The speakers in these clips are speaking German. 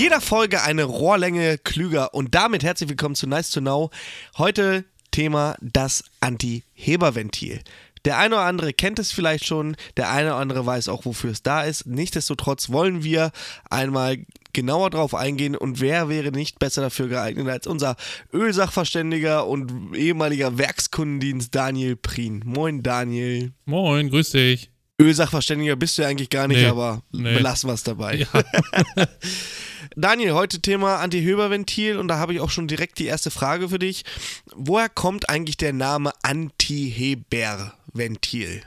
jeder Folge eine Rohrlänge klüger und damit herzlich willkommen zu Nice to Know. Heute Thema das Anti-Heber-Ventil. Der eine oder andere kennt es vielleicht schon, der eine oder andere weiß auch, wofür es da ist. Nichtsdestotrotz wollen wir einmal genauer drauf eingehen und wer wäre nicht besser dafür geeignet als unser Ölsachverständiger und ehemaliger Werkskundendienst Daniel Prien. Moin Daniel. Moin, grüß dich. Ölsachverständiger bist du ja eigentlich gar nicht, Nee, aber nee. belassen wir es dabei. Ja. Daniel, heute Thema Anti-Höber-Ventil und da habe ich auch schon direkt die erste Frage für dich. Woher kommt eigentlich der Name Anti-Heber-Ventil?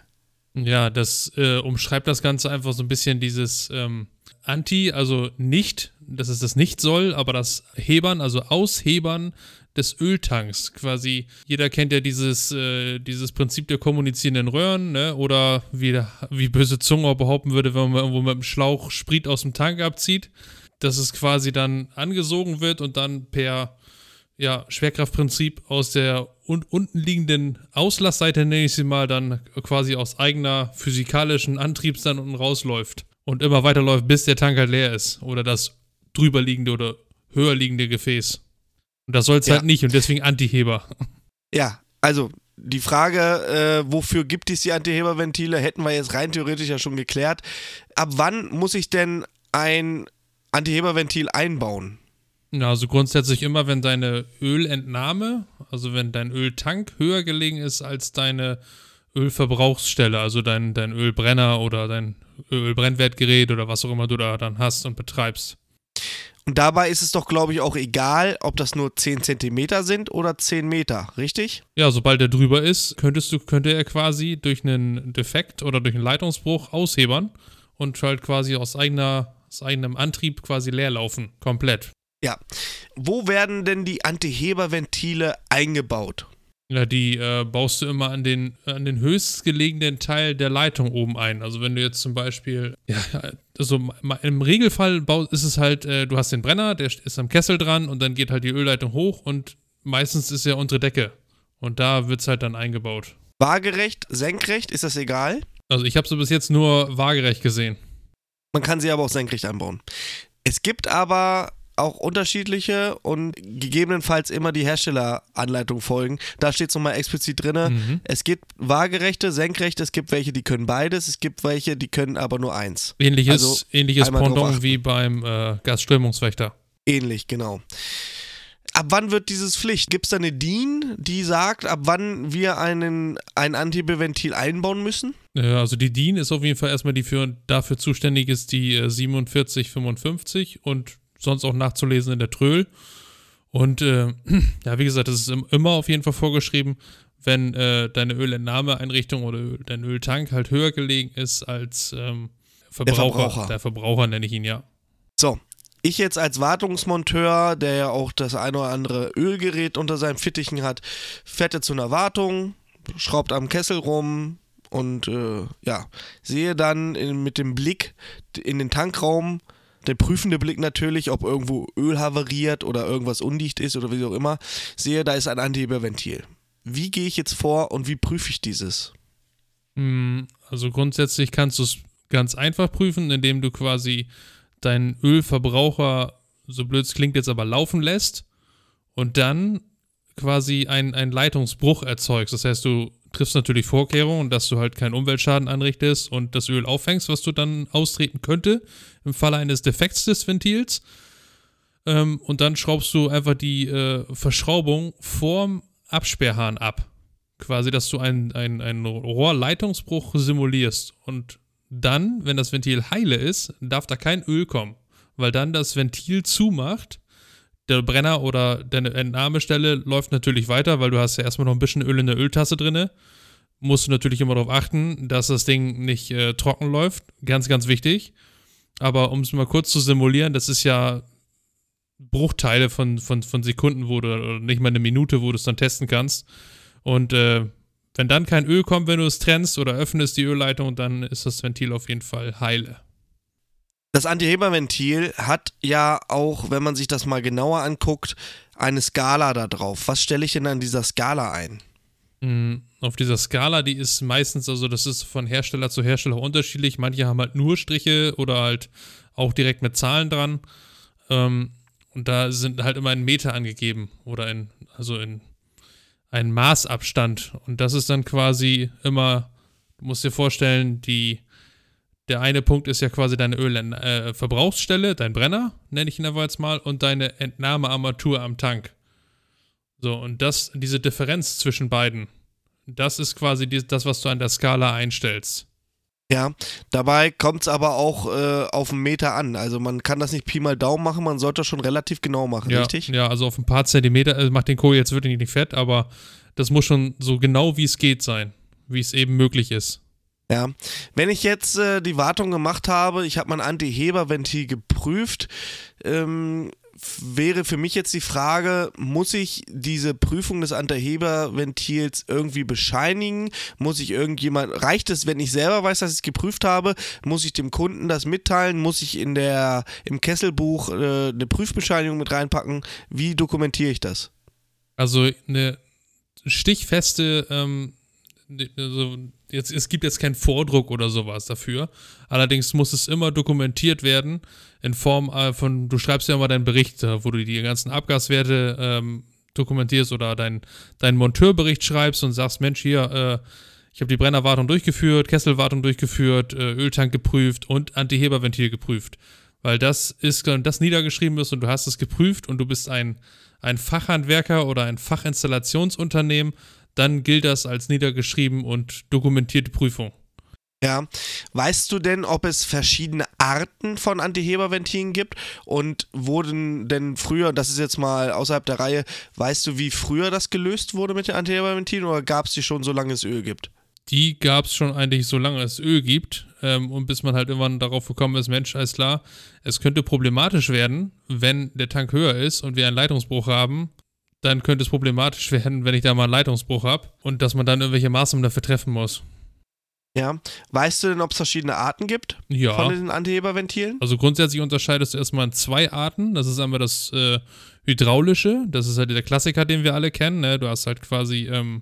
Ja, das äh, umschreibt das Ganze einfach so ein bisschen dieses ähm, Anti, also nicht, dass es das nicht soll, aber das Hebern, also Aushebern des Öltanks. Quasi, jeder kennt ja dieses, äh, dieses Prinzip der kommunizierenden Röhren, ne? Oder wie, wie böse Zunge behaupten würde, wenn man irgendwo mit dem Schlauch Sprit aus dem Tank abzieht, dass es quasi dann angesogen wird und dann per ja, Schwerkraftprinzip aus der un unten liegenden Auslassseite, nenne ich sie mal, dann quasi aus eigener physikalischen Antriebs dann unten rausläuft und immer weiterläuft, bis der Tank halt leer ist oder das drüber liegende oder höher liegende Gefäß. Und das soll es Ja. halt nicht und deswegen Antiheber. Ja, also die Frage, äh, wofür gibt es die Anti-Heber-Ventile, hätten wir jetzt rein theoretisch ja schon geklärt. Ab wann muss ich denn ein Anti-Heber-Ventil einbauen? Ja, also grundsätzlich immer, wenn deine Ölentnahme, also wenn dein Öltank höher gelegen ist als deine Ölverbrauchsstelle, also dein, dein Ölbrenner oder dein Ölbrennwertgerät oder was auch immer du da dann hast und betreibst. Und dabei ist es doch, glaube ich, auch egal, ob das nur 10 Zentimeter sind oder 10 Meter, richtig? Ja, sobald er drüber ist, könntest du, könnte er quasi durch einen Defekt oder durch einen Leitungsbruch aushebern und halt quasi aus eigener, aus eigenem Antrieb quasi leer laufen. Komplett. Ja. Wo werden denn die Anti-Heber-Ventile eingebaut? Ja, die äh, baust du immer an den, an den höchstgelegenen Teil der Leitung oben ein. Also wenn du jetzt zum Beispiel, ja, also im Regelfall ist es halt, äh, du hast den Brenner, der ist am Kessel dran und dann geht halt die Ölleitung hoch und meistens ist ja untere Decke. Und da wird es halt dann eingebaut. Waagerecht, senkrecht, ist das egal? Also ich habe sie bis jetzt nur waagerecht gesehen. Man kann sie aber auch senkrecht einbauen. Es gibt aber auch unterschiedliche und gegebenenfalls immer die Herstelleranleitung folgen. Da steht es nochmal explizit drin. Mhm. Es gibt waagerechte, senkrechte, es gibt welche, die können beides, es gibt welche, die können aber nur eins. Ähnliches, Also ähnliches Pendant wie beim äh, Gasströmungswächter. Ähnlich, genau. Ab wann wird dieses Pflicht? Gibt es da eine DIN, die sagt, ab wann wir einen, ein Antibeventil einbauen müssen? Ja, also die DIN ist auf jeden Fall erstmal die für, dafür zuständig ist, die äh, 4755 und sonst auch nachzulesen in der Tröll. Und äh, ja, wie gesagt, das ist im- immer auf jeden Fall vorgeschrieben, wenn äh, deine Ölentnahmeeinrichtung oder Öl, dein Öltank halt höher gelegen ist als ähm, Verbraucher. Verbraucher. Der Verbraucher nenne ich ihn ja. So, ich jetzt als Wartungsmonteur, der ja auch das ein oder andere Ölgerät unter seinen Fittichen hat, fährt er zu einer Wartung, schraubt am Kessel rum und äh, ja, sehe dann in, mit dem Blick in den Tankraum, der prüfende Blick natürlich, ob irgendwo Öl havariert oder irgendwas undicht ist oder wie auch immer, sehe, da ist ein Antiheberventil. Wie gehe ich jetzt vor und wie prüfe ich dieses? Mm, Also grundsätzlich kannst du es ganz einfach prüfen, indem du quasi deinen Ölverbraucher, so blöd es klingt jetzt aber, laufen lässt und dann quasi einen Leitungsbruch erzeugst. Das heißt, du triffst natürlich Vorkehrungen, dass du halt keinen Umweltschaden anrichtest und das Öl auffängst, was du dann austreten könnte im Falle eines Defekts des Ventils. Ähm, und dann schraubst du einfach die äh, Verschraubung vorm Absperrhahn ab. Quasi, dass du einen, einen, einen Rohrleitungsbruch simulierst. Und dann, wenn das Ventil heile ist, darf da kein Öl kommen. Weil dann das Ventil zumacht, der Brenner oder deine Entnahmestelle läuft natürlich weiter, weil du hast ja erstmal noch ein bisschen Öl in der Öltasse drinne. Musst du natürlich immer darauf achten, dass das Ding nicht äh, trocken läuft. Ganz, ganz wichtig. Aber um es mal kurz zu simulieren, das ist ja Bruchteile von, von, von Sekunden, wo du, oder nicht mal eine Minute, wo du es dann testen kannst. Und äh, wenn dann kein Öl kommt, wenn du es trennst oder öffnest die Ölleitung, dann ist das Ventil auf jeden Fall heile. Das Antiheberventil hat ja auch, wenn man sich das mal genauer anguckt, eine Skala da drauf. Was stelle ich denn an dieser Skala ein? Mm, Auf dieser Skala, die ist meistens, also das ist von Hersteller zu Hersteller unterschiedlich. Manche haben halt nur Striche oder halt auch direkt mit Zahlen dran. Ähm, und da sind halt immer ein Meter angegeben oder in, also in einen Maßabstand. Und das ist dann quasi immer, du musst dir vorstellen, die, der eine Punkt ist ja quasi deine Ölverbrauchsstelle, äh, dein Brenner, nenne ich ihn aber jetzt mal, und deine Entnahmearmatur am Tank. So, und das, diese Differenz zwischen beiden, das ist quasi die, das, was du an der Skala einstellst. Ja, dabei kommt es aber auch äh, auf einen Meter an. Also man kann das nicht Pi mal Daumen machen, man sollte das schon relativ genau machen, ja, richtig? Ja, also auf ein paar Zentimeter, also macht den Kohl jetzt wirklich nicht fett, aber das muss schon so genau wie es geht sein, wie es eben möglich ist. Ja, wenn ich jetzt äh, die Wartung gemacht habe, ich habe mein Antiheberventil geprüft, ähm, wäre für mich jetzt die Frage, muss ich diese Prüfung des Anterheberventils irgendwie bescheinigen? Muss ich irgendjemand, reicht es, wenn ich selber weiß, dass ich es geprüft habe? Muss ich dem Kunden das mitteilen? Muss ich in der, im Kesselbuch äh, eine Prüfbescheinigung mit reinpacken? Wie dokumentiere ich das? Also eine stichfeste ähm, also jetzt, es gibt jetzt keinen Vordruck oder sowas dafür. Allerdings muss es immer dokumentiert werden in Form äh, von, du schreibst ja immer deinen Bericht, wo du die ganzen Abgaswerte ähm, dokumentierst oder deinen dein Monteurbericht schreibst und sagst, Mensch, hier, äh, ich habe die Brennerwartung durchgeführt, Kesselwartung durchgeführt, äh, Öltank geprüft und Antiheberventil geprüft. Weil das ist, das niedergeschrieben ist und du hast es geprüft und du bist ein, ein Fachhandwerker oder ein Fachinstallationsunternehmen, dann gilt das als niedergeschrieben und dokumentierte Prüfung. Ja, weißt du denn, ob es verschiedene Arten von Antiheberventilen gibt und wurden denn früher, das ist jetzt mal außerhalb der Reihe, weißt du, wie früher das gelöst wurde mit den Antiheberventilen oder gab es die schon, solange es Öl gibt? Die gab es schon eigentlich, solange es Öl gibt ähm, und bis man halt irgendwann darauf gekommen ist, Mensch, alles klar, es könnte problematisch werden, wenn der Tank höher ist und wir einen Leitungsbruch haben dann könnte es problematisch werden, wenn ich da mal einen Leitungsbruch habe und dass man dann irgendwelche Maßnahmen dafür treffen muss. Ja. Weißt du denn, ob es verschiedene Arten gibt ja. von den Antiheberventilen? Also grundsätzlich unterscheidest du erstmal in zwei Arten. Das ist einmal das äh, hydraulische, das ist halt der Klassiker, den wir alle kennen. Ne? Du hast halt quasi ähm,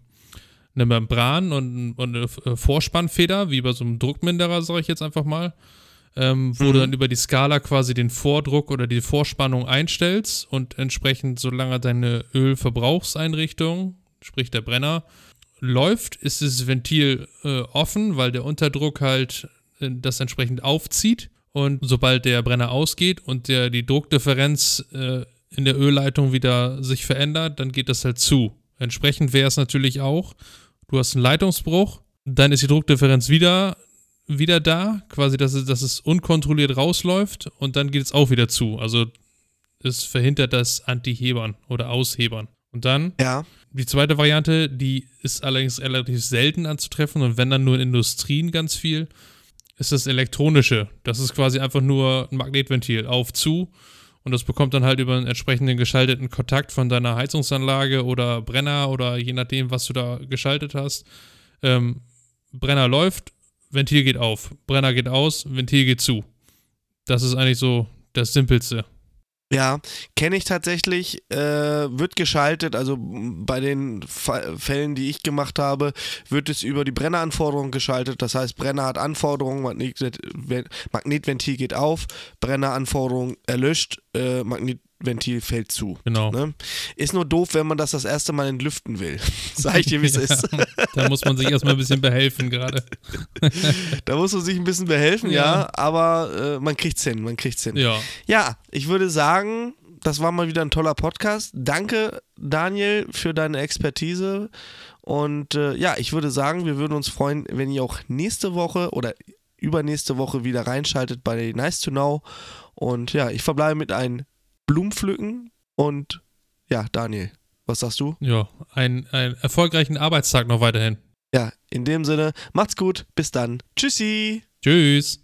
eine Membran und, und eine äh, Vorspannfeder, wie bei so einem Druckminderer, sage ich jetzt einfach mal ähm, wo mhm. du dann über die Skala quasi den Vordruck oder die Vorspannung einstellst und entsprechend, solange deine Ölverbrauchseinrichtung, sprich der Brenner, läuft, ist das Ventil äh, offen, weil der Unterdruck halt äh, das entsprechend aufzieht. Und sobald der Brenner ausgeht und der, die Druckdifferenz äh, in der Ölleitung wieder sich verändert, dann geht das halt zu. Entsprechend wäre es natürlich auch, du hast einen Leitungsbruch, dann ist die Druckdifferenz wieder wieder da, quasi, dass es, dass es unkontrolliert rausläuft und dann geht es auch wieder zu. Also es verhindert das Antihebern oder Aushebern. Und dann ja. die zweite Variante, die ist allerdings relativ selten anzutreffen und wenn dann nur in Industrien ganz viel, ist das elektronische. Das ist quasi einfach nur ein Magnetventil auf zu und das bekommt dann halt über einen entsprechenden geschalteten Kontakt von deiner Heizungsanlage oder Brenner oder je nachdem, was du da geschaltet hast. Ähm, Brenner läuft, Ventil geht auf, Brenner geht aus, Ventil geht zu. Das ist eigentlich so das Simpelste. Ja, kenne ich tatsächlich, äh, wird geschaltet, also bei den Fa Fällen, die ich gemacht habe, wird es über die Brenneranforderung geschaltet. Das heißt, Brenner hat Anforderungen, Magnet Magnetventil geht auf, Brenneranforderung erlöscht, äh, Magnet Ventil fällt zu. Genau. Ne? Ist nur doof, wenn man das das erste Mal entlüften will. Sag ich dir, wie es ja, ist. da muss man sich erstmal ein bisschen behelfen gerade. da muss man sich ein bisschen behelfen, ja, ja aber äh, man kriegt's hin, man kriegt's hin. Ja. Ja, ich würde sagen, das war mal wieder ein toller Podcast. Danke, Daniel, für deine Expertise. Und äh, ja, ich würde sagen, wir würden uns freuen, wenn ihr auch nächste Woche oder übernächste Woche wieder reinschaltet bei Nice to Know. Und ja, ich verbleibe mit einem Blumen pflücken und ja, Daniel, was sagst du? Ja, einen, einen erfolgreichen Arbeitstag noch weiterhin. Ja, in dem Sinne, macht's gut, bis dann. Tschüssi. Tschüss.